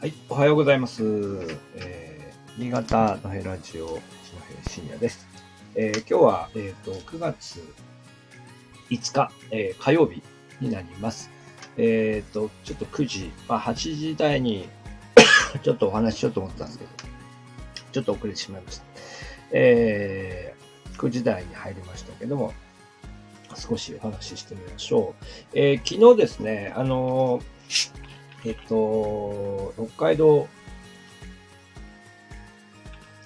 はい、おはようございます。えー、新潟のヘラジオの、深夜です。えー、今日は、えっ、と、9月5日、えー火曜日になります。えっ、と、ちょっと9時、まあ、8時台に ちょっとお話ししようと思ったんですけど、ちょっと遅れてしまいました。えー、9時台に入りましたけども、少しお話ししてみましょう。えー昨日ですね、あのーえっと、北海道、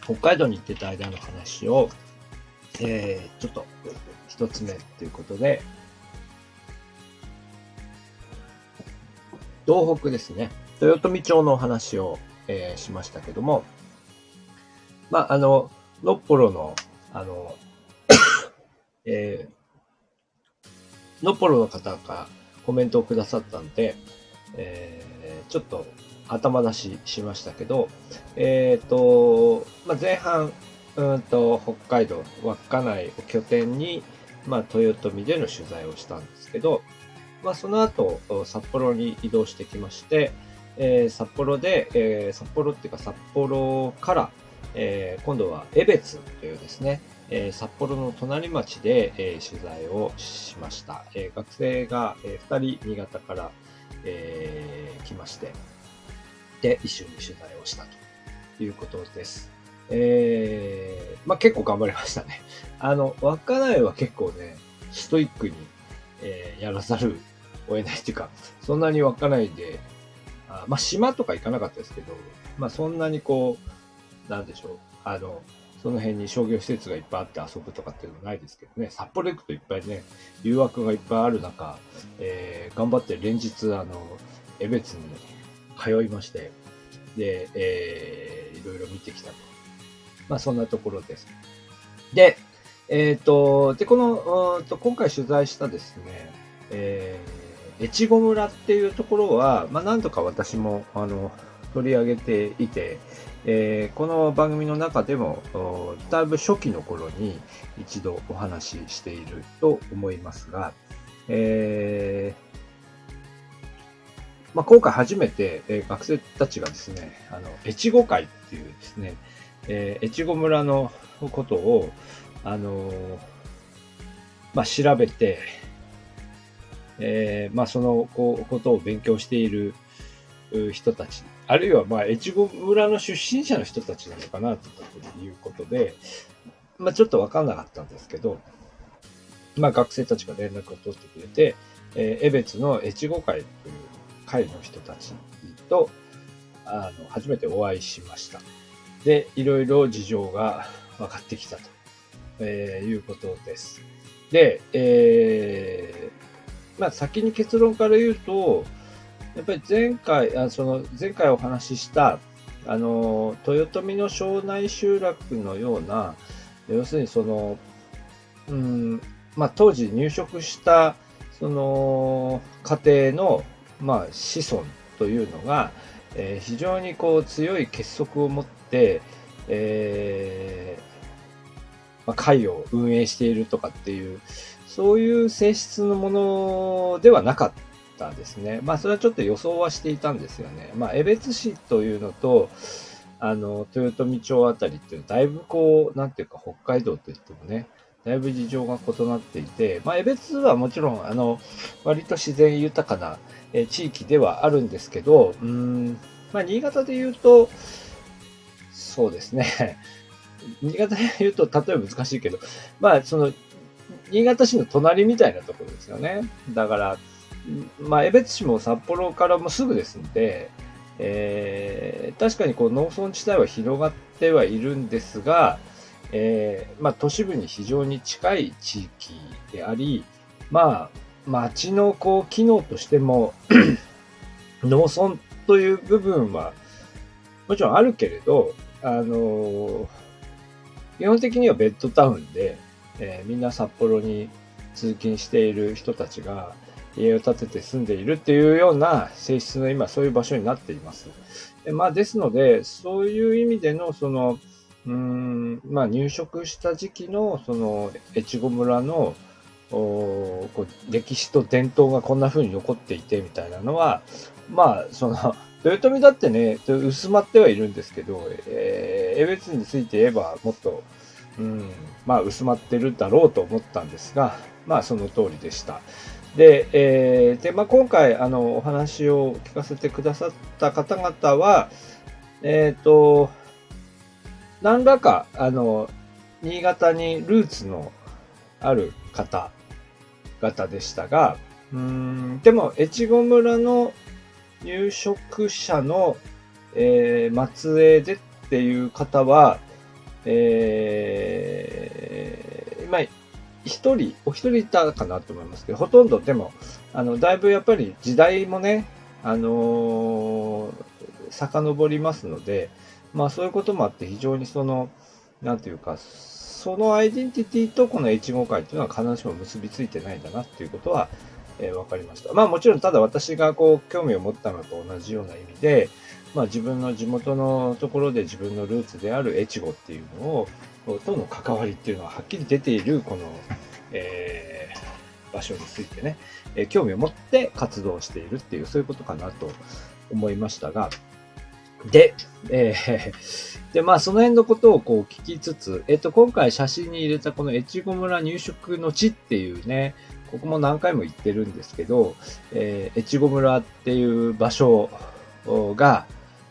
北海道に行ってた間の話を、えー、ちょっと、一つ目ということで、東北ですね、豊富町のお話を、えーしましたけども、まあ、あの、のっぽろの、あの、えー、のっぽろの方がコメントをくださったんで、えーちょっと頭出ししましたけど、えっ、と、まあ、前半、うんと、北海道、稚内を拠点に、まあ、豊臣での取材をしたんですけど、まあ、その後、札幌に移動してきまして、えー札幌で、えー札幌っていうか札幌から、えー今度は江別というですね、え札幌の隣町で、え取材をしました。え学生が、え2人新潟から、え来まして、で、一緒に取材をしたということです。えーまあ結構頑張りましたね。あの、稚内は結構ね、ストイックに、えーやらざるを得ないっていうか、そんなに稚内で、あまあ島とか行かなかったですけど、まあそんなにこう、なんでしょう、あの、その辺に商業施設がいっぱいあって遊ぶとかっていうのはないですけどね、札幌行くといっぱいね、誘惑がいっぱいある中、えー頑張って連日、あの、江別に通いまして、で、えーいろいろ見てきたと。まあ、そんなところです。で、えっ、と、で、この、と今回取材したですね、えー、越後村っていうところは、まあ、何度か私も、あの、取り上げていて、えーこの番組の中でも、だいぶ初期の頃に一度お話ししていると思いますが、えーまあ、今回初めて、えー学生たちがですね、あの、越後会っていうですね、えー越後村のことを、あのまあ、調べて、えーまあ、そのこことを勉強している人たち、あるいは、まあ、越後村の出身者の人たちなのかなということで、まあ、ちょっとわかんなかったんですけど、まあ、学生たちが連絡を取ってくれて、えー江別の越後会という会の人たちと、あの、初めてお会いしました。で、いろいろ事情が分かってきたと、えーいうことです。で、えーまあ、先に結論から言うと、やっぱり前回、あその前回お話しした、あの、豊臣の庄内集落のような、要するにその、うん、まあ、当時入植した、その、家庭の、まあ、子孫というのが、えー非常にこう強い結束を持って、えーまあ、会を運営しているとかっていう、そういう性質のものではなかった。ですね。まあ、それはちょっと予想はしていたんですよね。まあ、江別市というのと、あの、豊富町あたりっていうのはだいぶこう、なんていうか北海道といってもね、だいぶ事情が異なっていて、まあ、江別はもちろん、あの、割と自然豊かな、え地域ではあるんですけど、うん、まあ、新潟で言うと、そうですね。新潟で言うと、例えば難しいけど、まあ、その、新潟市の隣みたいなところですよね。だから、まあ、江別市も札幌からもすぐですんで、えー確かにこう農村地帯は広がってはいるんですが、えーまあ、都市部に非常に近い地域であり、まあ、町のこう機能としても 農村という部分はもちろんあるけれど、あのー基本的にはベッドタウンで、えーみんな札幌に通勤している人たちが家を建てて住んでいるっていうような性質の今そういう場所になっています。でまあ、ですので、そういう意味での、その、うーん、まあ、入植した時期の、その、越後村の、おこう歴史と伝統がこんな風に残っていてみたいなのは、まあ、その、豊臣だってね、薄まってはいるんですけど、えー、江別について言えばもっと、うん、まあ薄まってるだろうと思ったんですが、まあその通りでした。で、えー、で、まあ今回、あの、お話を聞かせてくださった方々は、えっ、ー、と、何らか、あの、新潟にルーツのある方々でしたが、うん、でも、越後村の入植者の、えー、末裔でっていう方は、えー、一人、お一人いたかなと思いますけど、ほとんどでも、あの、だいぶやっぱり時代もね、あのー、遡りますので、まあそういうこともあって非常にその、なんていうか、そのアイデンティティとこの越後会っていうのは必ずしも結びついてないんだなっていうことは、えー、分かりました。まあもちろんただ私がこう興味を持ったのと同じような意味で、まあ自分の地元のところで自分のルーツである越後っていうのを、との関わりっていうのははっきり出ているこの、えー、場所についてね、えー、興味を持って活動しているっていう、そういうことかなと思いましたが、で、えー、で、まあ、その辺のことをこう聞きつつ、えっ、と、今回写真に入れたこの越後村入植の地っていうね、ここも何回も言ってるんですけど、えー、越後村っていう場所が、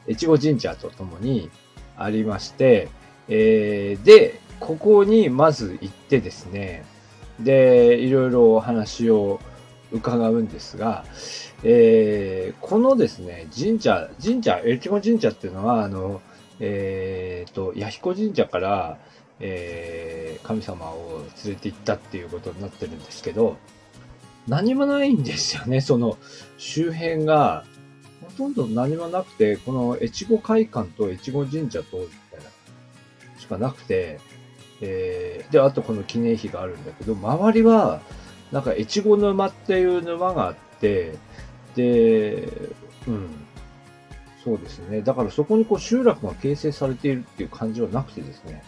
越後神社とともにありまして、えー、で、ここにまず行ってですね、で、いろいろお話を伺うんですが、えー、このですね、神社、神社、越後神社っていうのは、あの、えー、と、弥彦神社から、えー、神様を連れて行ったっていうことになってるんですけど、何もないんですよね、その周辺が。ほとんど何もなくて、この越後会館と越後神社と、かなくて、えー、で、あとこの記念碑があるんだけど、周りは、なんか越後沼っていう沼があって、で、うん、そうですね。だからそこにこう集落が形成されているっていう感じはなくてですね。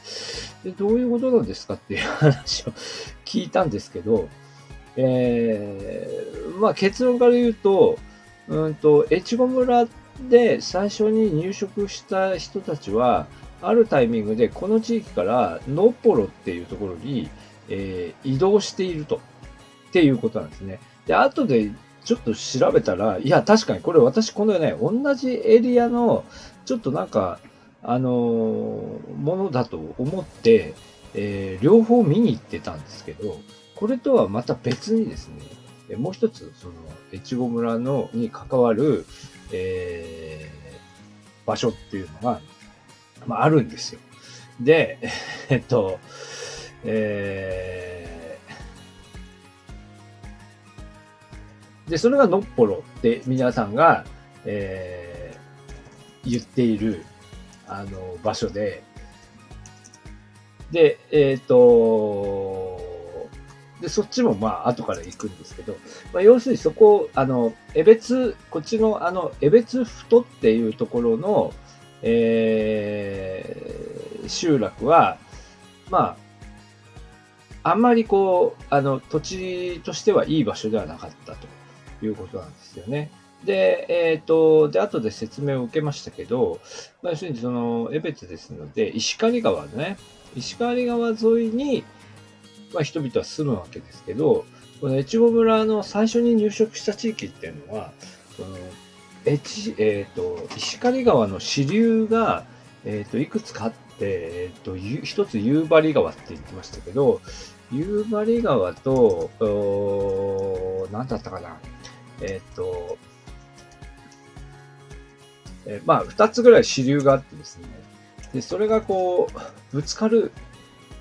で、どういうことなんですかっていう話を聞いたんですけど、えー、まあ結論から言うと、うんと、越後村で最初に入植した人たちは、あるタイミングでこの地域からノッポロっていうところに、えー、移動していると。っていうことなんですね。で、後でちょっと調べたら、いや、確かにこれ私このね、同じエリアの、ちょっとなんか、あのー、ものだと思って、えー、両方見に行ってたんですけど、これとはまた別にですね、もう一つ、その、越後村の、に関わる、えー、場所っていうのが、まあ、あるんですよ。で、えっと、えー、で、それがのっぽろって皆さんが、えー、言っている、あの、場所で、で、えっ、ー、と、で、そっちもまあ後から行くんですけど、まあ、要するにそこ、あの、江別、こっちのあの、江別太っていうところの、えー、集落は、まあ、あんまりこう、あの、土地としてはいい場所ではなかったと。いうことなんですよね。で、えっ、ー、と、で、後で説明を受けましたけど、まあ、要するにその、江別ですので、石狩川ね、石狩川沿いに、まあ、人々は住むわけですけど、この越後村の最初に入植した地域っていうのは、その、越、えっ、ー、と、石狩川の支流が、えっ、ー、と、いくつかあって、えっ、と、一つ夕張川って言ってましたけど、夕張川と、お何だったかな。えっ、と、え、まあ、二つぐらい支流があってですね。で、それがこう、ぶつかる、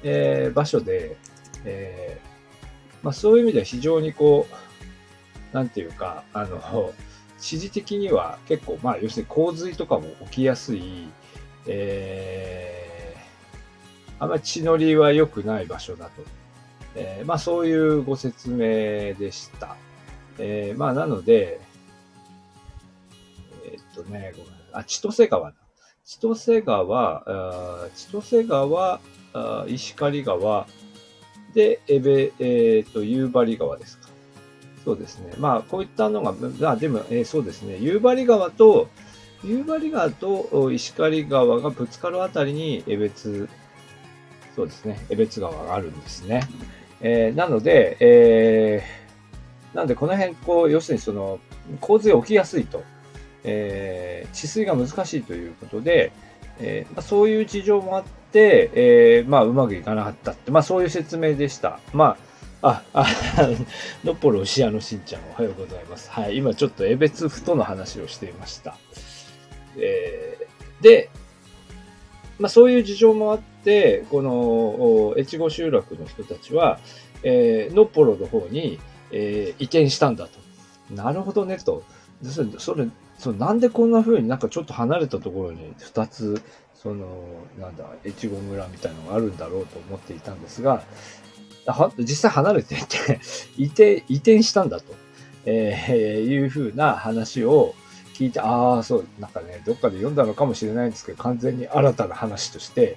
えー、場所で、えー、まあ、そういう意味では非常にこう、なんていうか、あの、地理的には結構、まあ、要するに洪水とかも起きやすい、えー、あまり地のりは良くない場所だと。えー、まあ、そういうご説明でした。えー、まあ、なので、えー、っとね、ごめんなさいあ、千歳川だ。千歳川、あ千歳川、あ石狩川、で、エベ、えっ、と、夕張川ですか。そうですね。まあ、こういったのが、まあ、でも、えー、そうですね。夕張川と、夕張川と石狩川がぶつかるあたりに、江別、そうですね。江別川があるんですね。えー、なので、えー、なんでこの辺、こう、要するにその、洪水起きやすいと、えー、治水が難しいということで、えーまあ、そういう事情もあって、えー、まあ、うまくいかなかったって、まあ、そういう説明でした。まあ、あ、あ、のっぽろ牛屋のしんちゃんおはようございます。はい、今ちょっと江別府との話をしていました。えー、で、まあ、そういう事情もあって、この越後集落の人たちは、えー、のっぽろの方に、えー、移転したんだと。なるほどね、と。それ、それ、そなんでこんな風になんかちょっと離れたところに二つ、その、なんだ、越後村みたいのがあるんだろうと思っていたんですが、実際離れていて 移転、移転したんだと、えー、いう風な話を聞いて、ああ、そう、なんかね、どっかで読んだのかもしれないんですけど、完全に新たな話として、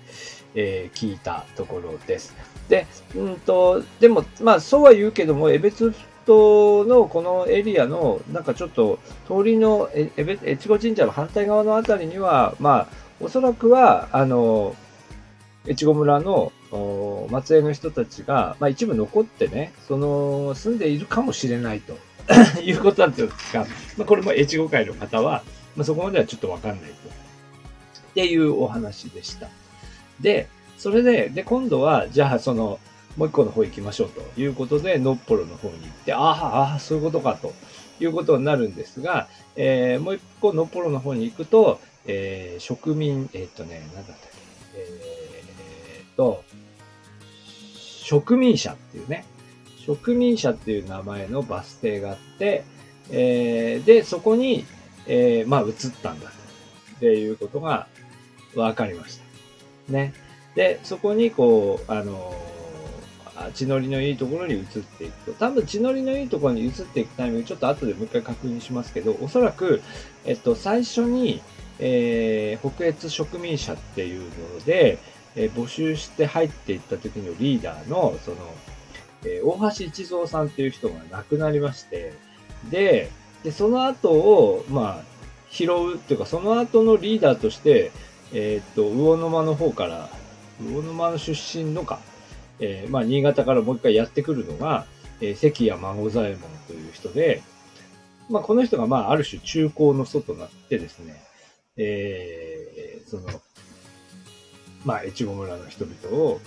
えー、聞いたところです。で、うんと、でも、まあ、そうは言うけども、江別島のこのエリアの、なんかちょっと、通りのえ、越後神社の反対側のあたりには、まあ、おそらくは、あの、越後村の松江の人たちが、まあ一部残ってね、その、住んでいるかもしれないと。いうことなんですが、まあこれも越後会の方は、まあそこまではちょっとわかんないと。っていうお話でした。で、それで、で、今度は、じゃあその、もう一個の方行きましょうと。いうことで、のっぽろの方に行って、ああ、ああ、そういうことかと。いうことになるんですが、えー、もう一個のっぽろの方に行くと、えー、植民、えー、っとね、なんだったっけ、えー、っと、植民者っていうね、植民者っていう名前のバス停があって、えー、で、そこに、えー、まあ、移ったんだっていうことが分かりました。ね。で、そこにこう、あの血のりのいいところに移っていくと。多分血のりのいいところに移っていくタイミング、ちょっと後でもう一回確認しますけど、おそらく、えっと、最初に、えー、北越植民者っていうので、えー、募集して入っていった時のリーダーの、その、えー、大橋一蔵さんっていう人が亡くなりまして、で、でその後を、まあ、拾うっていうか、その後のリーダーとして、えっと、魚沼の方から、魚沼の出身のか、えー、まあ、新潟からもう一回やってくるのが、えー、関谷孫左衛門という人で、まあ、この人が、まあ、ある種中高の祖となってですね、えー、その、まあ、越後村の人々を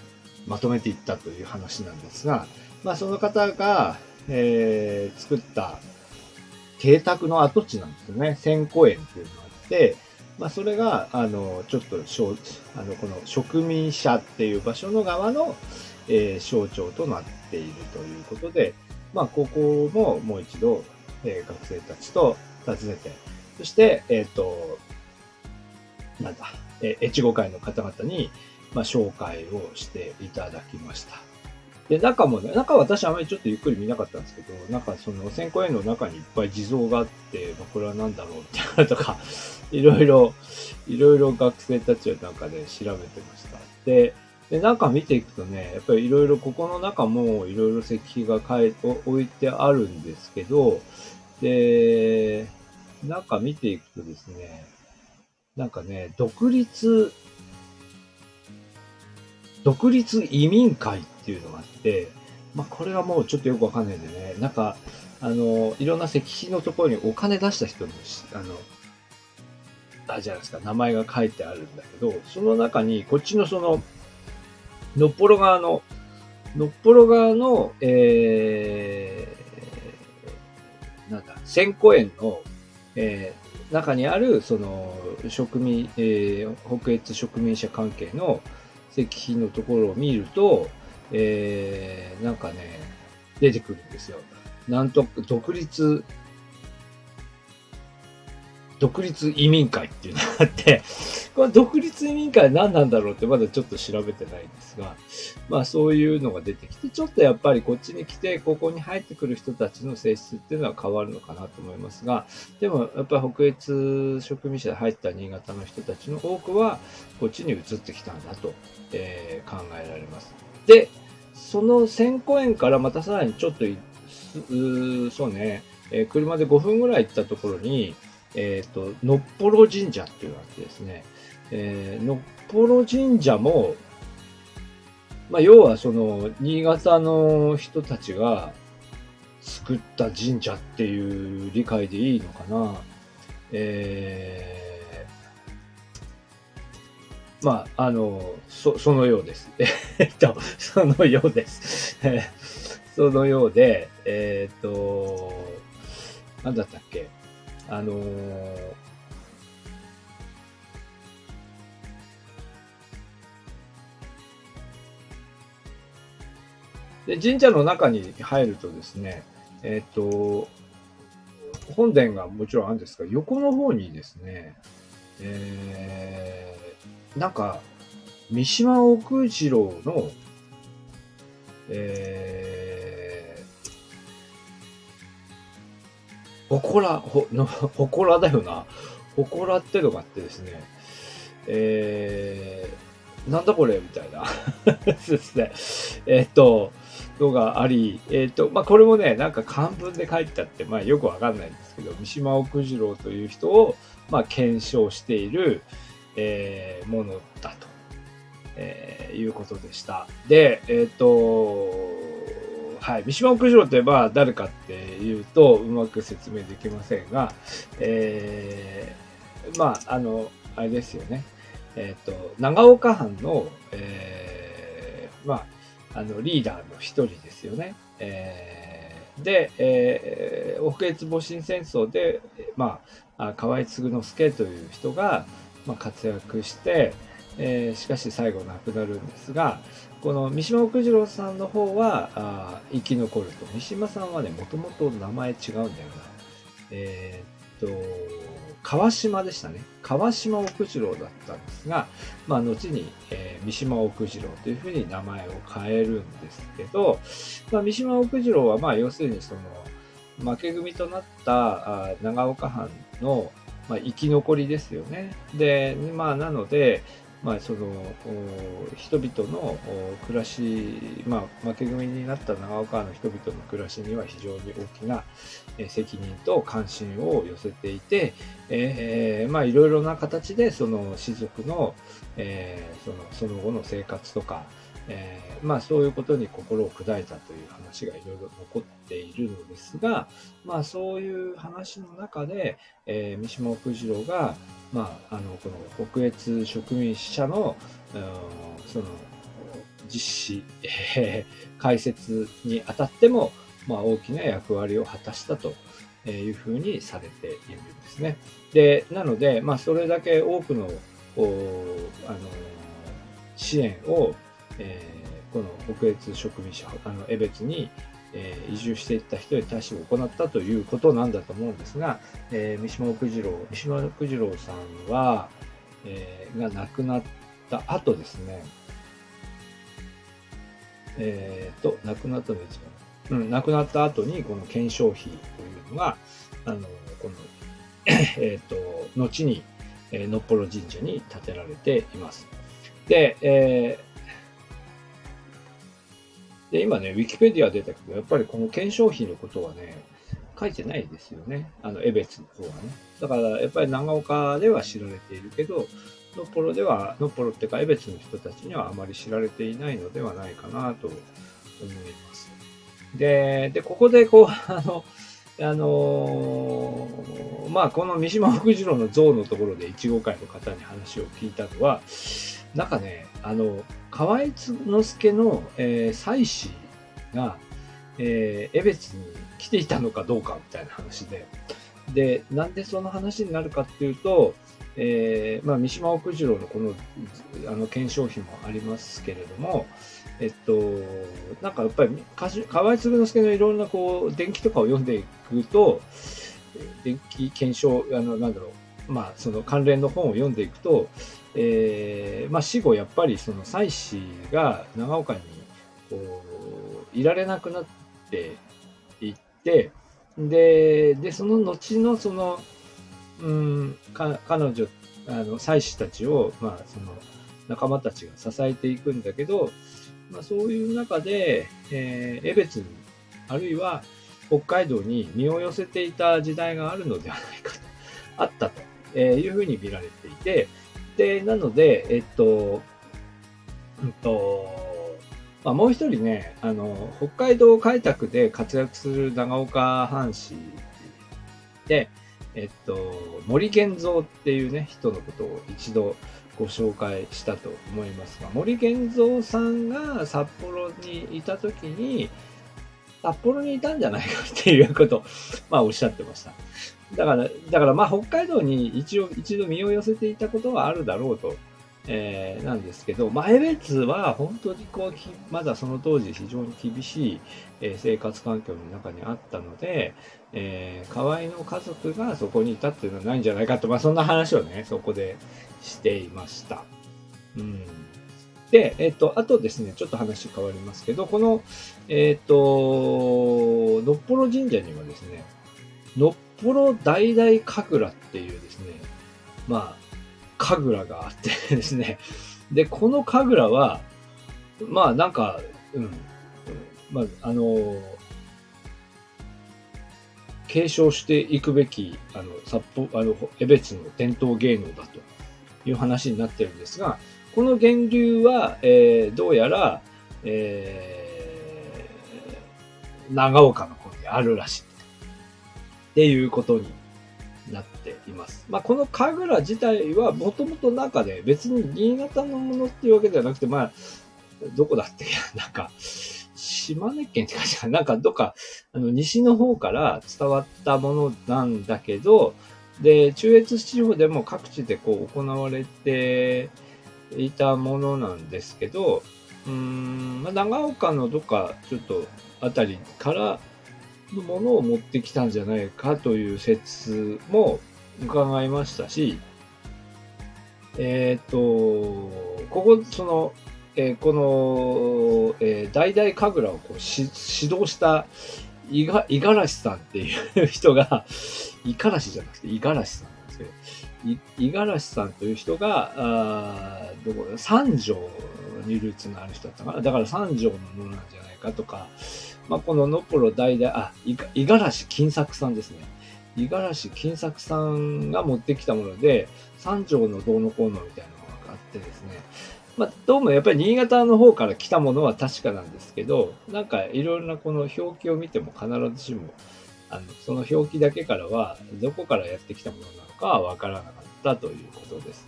まとめていったという話なんですが、まあ、その方が、えー、作った邸宅の跡地なんですよね。千古園っていうのがあって、まあ、それが、あの、ちょっと、あの、この植民者っていう場所の側の、えー、象徴となっているということで、まあ、ここももう一度、えー、学生たちと訪ねて、そして、えっ、ー、と、なんだ、えー、越後会の方々に、まあ、紹介をしていただきました。で、中もね、中は私あまりちょっとゆっくり見なかったんですけど、なんかその千個園の中にいっぱい地蔵があって、まあ、これは何だろうってなとか、いろいろ、いろいろ学生たちはなんかで、ね、調べてました。で、で、中見ていくとね、やっぱりいろいろここの中もいろいろ石碑が書い置いてあるんですけど、で、中見ていくとですね、なんかね、独立、独立移民会っていうのがあって、まあこれはもうちょっとよくわかんないんでね、なんか、あの、いろんな石碑のところにお金出した人の、あの、あじゃないですか、名前が書いてあるんだけど、その中に、こっちのその、のっぽろ側の、のっぽろ側の、えー、なんだ、千個園の、えー、中にある、その、植民、えー、北越植民者関係の石碑のところを見ると、えー、なんかね、出てくるんですよ。なんと、独立独立移民会っていうのがあって、この独立移民会何なんだろうってまだちょっと調べてないんですが、まあそういうのが出てきて、ちょっとやっぱりこっちに来て、ここに入ってくる人たちの性質っていうのは変わるのかなと思いますが、でもやっぱり北越植民者で入った新潟の人たちの多くは、こっちに移ってきたんだと、えー、考えられます。で、その千個園からまたさらにちょっとそうね、えー、車で5分ぐらい行ったところに、えっ、ー、と、のっぽろ神社っていうのがあってですね、えー、のっぽろ神社も、まあ、要はその、新潟の人たちが作った神社っていう理解でいいのかな。えー、まあ、あの、そ、そのようです。えっと、そのようです。そのようで、えっ、と、なんだったっけあのー、で神社の中に入るとですね、えっ、と、本殿がもちろんあるんですが、横の方にですね、えー、なんか、三島奥次郎の、えほこら、ほ、の、ほこらだよな。ほこらってのがあってですね、えー、なんだこれみたいな。そうですね。えっと、のがあり、えっ、と、まあ、これもね、なんか漢文で書いてあって、まあ、よくわかんないんですけど、三島奥次郎という人を、まあ、検証している、えー、ものだと、えー、いうことでした。で、えっ、と、はい、三島奥次郎といえば誰かっていうと、うまく説明できませんが、えー、まあ、あの、あれですよね。えっ、と、長岡藩の、えー、まあ、あの、リーダーの一人ですよね。えー、で、えー、奥越戊辰戦争で、まあ、河合継之助という人が、まあ、活躍して、えー、しかし最後亡くなるんですが、この三島奥次郎さんの方はあ生き残ると。三島さんはね、もともと名前違うんだよな。えー、っと、川島でしたね。川島奥次郎だったんですが、まあ、後に、えー、三島奥次郎というふうに名前を変えるんですけど、まあ、三島奥次郎は、まあ、要するにその、負け組となったあ長岡藩の、まあ、生き残りですよね。で、まあ、なので、まあ、その人々の暮らし、まあ、負け組になった長岡の人々の暮らしには非常に大きな責任と関心を寄せていて、え、まあいろいろな形でその士族の,、えー、そのその後の生活とか、えー、まあそういうことに心を砕いたという話話がいろいろ残っているのですが、まあそういう話の中で、えー、三島奥次郎が、まあ、あの、この北越植民者の、その、実施、えー、解説にあたっても、まあ大きな役割を果たしたというふうにされているんですね。で、なので、まあそれだけ多くの、あの、支援をえー、この北越植民者、あの、江別に、えー、移住していった人に対して行ったということなんだと思うんですが、えー、三島奥次郎、三島奥次郎さんは、えー、が亡くなった後ですね、えっ、ー、と、亡くなったのですかうん、亡くなった後に、この検証費というのが、あの、この、えっ、と、後に、えー、のっぽろ神社に建てられています。で、えで、今ね、ウィキペディア出たけど、やっぱりこの検証費のことはね、書いてないですよね。あの、江別の方はね。だから、やっぱり長岡では知られているけど、のっぽろでは、のっぽろっていうか、江別の人たちにはあまり知られていないのではないかなと思います。で、で、ここでこう、あの、あのー、まあ、この三島福次郎の像のところで、いちご会の方に話を聞いたのは、なんかね、あの、河合之助の、えー、妻子が、えー、江別に来ていたのかどうかみたいな話で、で、なんでその話になるかっていうと、えー、まあ、三島奥次郎のこの、あの、検証費もありますけれども、えっと、なんかやっぱり、河合嗣之助のいろんなこう、伝記とかを読んでいくと、伝記検証、あの、なんだろう、まあ、その関連の本を読んでいくと、えー、まあ、死後やっぱりその妻子が長岡にこういられなくなっていってででその後のその、うん、か彼女あの妻子たちを、まあ、その仲間たちが支えていくんだけど、まあ、そういう中で、えー、江別、あるいは北海道に身を寄せていた時代があるのではないかと、あったと。えーいうふうに見られていて、で、なので、えっと、うんと、まあ、もう一人ね、あの、北海道開拓で活躍する長岡藩士で、えっと、森源三っていうね、人のことを一度ご紹介したと思いますが、森源三さんが札幌にいたときに、札幌にいたんじゃないかっていうことを、まあおっしゃってました。だから、だからまあ北海道に一応、一度身を寄せていたことはあるだろうと、えー、なんですけど、前別は本当にこう、まだその当時非常に厳しい、えー、生活環境の中にあったので、えー、河合の家族がそこにいたっていうのはないんじゃないかと、まあそんな話をね、そこでしていました。うん。で、えっ、と、あとですね、ちょっと話変わりますけど、この、えっ、と、のっぽろ神社にはですね、のっぽろ大々神楽っていうですね、まあ、神楽があってですね、で、この神楽は、まあなんか、うん、まあ、あの継承していくべき、あの、札幌、あの、江別の伝統芸能だという話になってるんですが、この源流は、えー、どうやら、えー、長岡の方にあるらしい。っていうことになっています。まあ、この神楽自体はもともと中で別に新潟のものっていうわけではなくて、まあ、どこだって、なんか、島根県って感じかなんかどっか、あの、西の方から伝わったものなんだけど、で、中越地方でも各地でこう行われていたものなんですけど、うーん、まあ、長岡のどっかちょっとあたりからのものを持ってきたんじゃないかという説も伺いましたし、えっ、ー、と、ここ、その、えー、この、えー、大々神楽をこうし指導した五十嵐さんっていう人が、五十嵐じゃなくて五十嵐さんなんですけど、五十嵐さんという人が、あどこ三条にルーツのある人だったかな。だから三条のものなんじゃないかとか、まあ、こののっぽろ代々、あ、五十嵐金作さんですね。五十嵐金作さんが持ってきたもので、三条のどうのこうのみたいなのがあってですね。まあ、どうもやっぱり新潟の方から来たものは確かなんですけど、なんかいろいろなこの表記を見ても必ずしも、あの、その表記だけからは、どこからやってきたものなのかはわからなかったということです。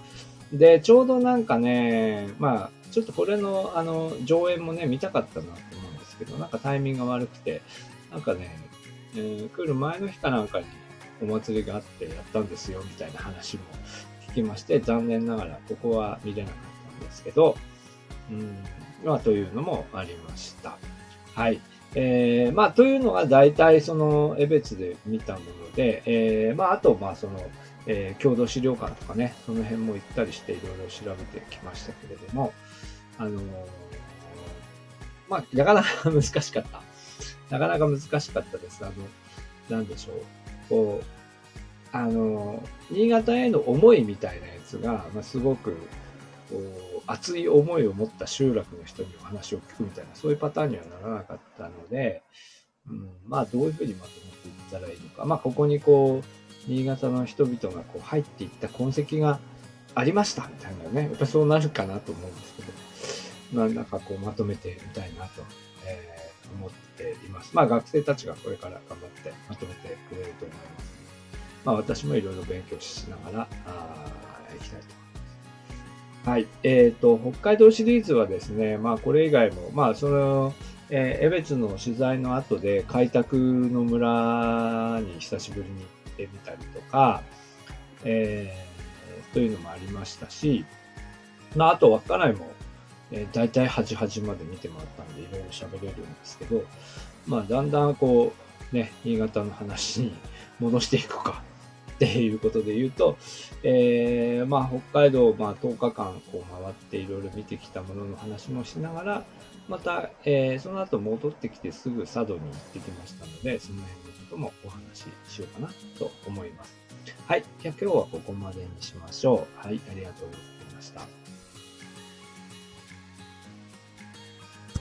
で、ちょうどなんかね、まあ、ちょっとこれの、あの、上演もね、見たかったなけど、なんかタイミングが悪くて、なんかね、えー、来る前の日かなんかにお祭りがあってやったんですよ、みたいな話も聞きまして、残念ながらここは見れなかったんですけど、うん、まあ、というのもありました。はい。えー、まあ、というのが大体その、江別で見たもので、えー、まあ、あと、まあ、その、えー、郷土資料館とかね、その辺も行ったりしていろいろ調べてきましたけれども、あのーまあ、なかなか難しかった。なかなか難しかったです。あの、なんでしょう。こう、あの、新潟への思いみたいなやつが、まあ、すごく、こう、熱い思いを持った集落の人にお話を聞くみたいな、そういうパターンにはならなかったので、うん、まあ、どういうふうにまとめていったらいいのか。まあ、ここにこう、新潟の人々がこう入っていった痕跡がありましたみたいなね、やっぱそうなるかなと思うんですけど、何らかこうまとめてみたいなと、えー、思っています。まあ学生たちがこれから頑張ってまとめてくれると思います。まあ私もいろいろ勉強しながら、あいきたいと思います。はい。えっ、ー、と、北海道シリーズはですね、まあこれ以外も、まあその、えー、江別の取材の後で開拓の村に久しぶりに行ってみたりとか、えー、というのもありましたし、まああと稚内もえー、大体8、8まで見てもらったんで、いろいろ喋れるんですけど、まあ、だんだんこう、ね、新潟の話に戻していくかっていうことで言うと、えー、まあ、北海道、まあ、10日間こう回っていろいろ見てきたものの話もしながら、また、えー、その後戻ってきてすぐ佐渡に行ってきましたので、その辺のこともお話ししようかなと思います。はい。じゃあ今日はここまでにしましょう。はい。ありがとうございました。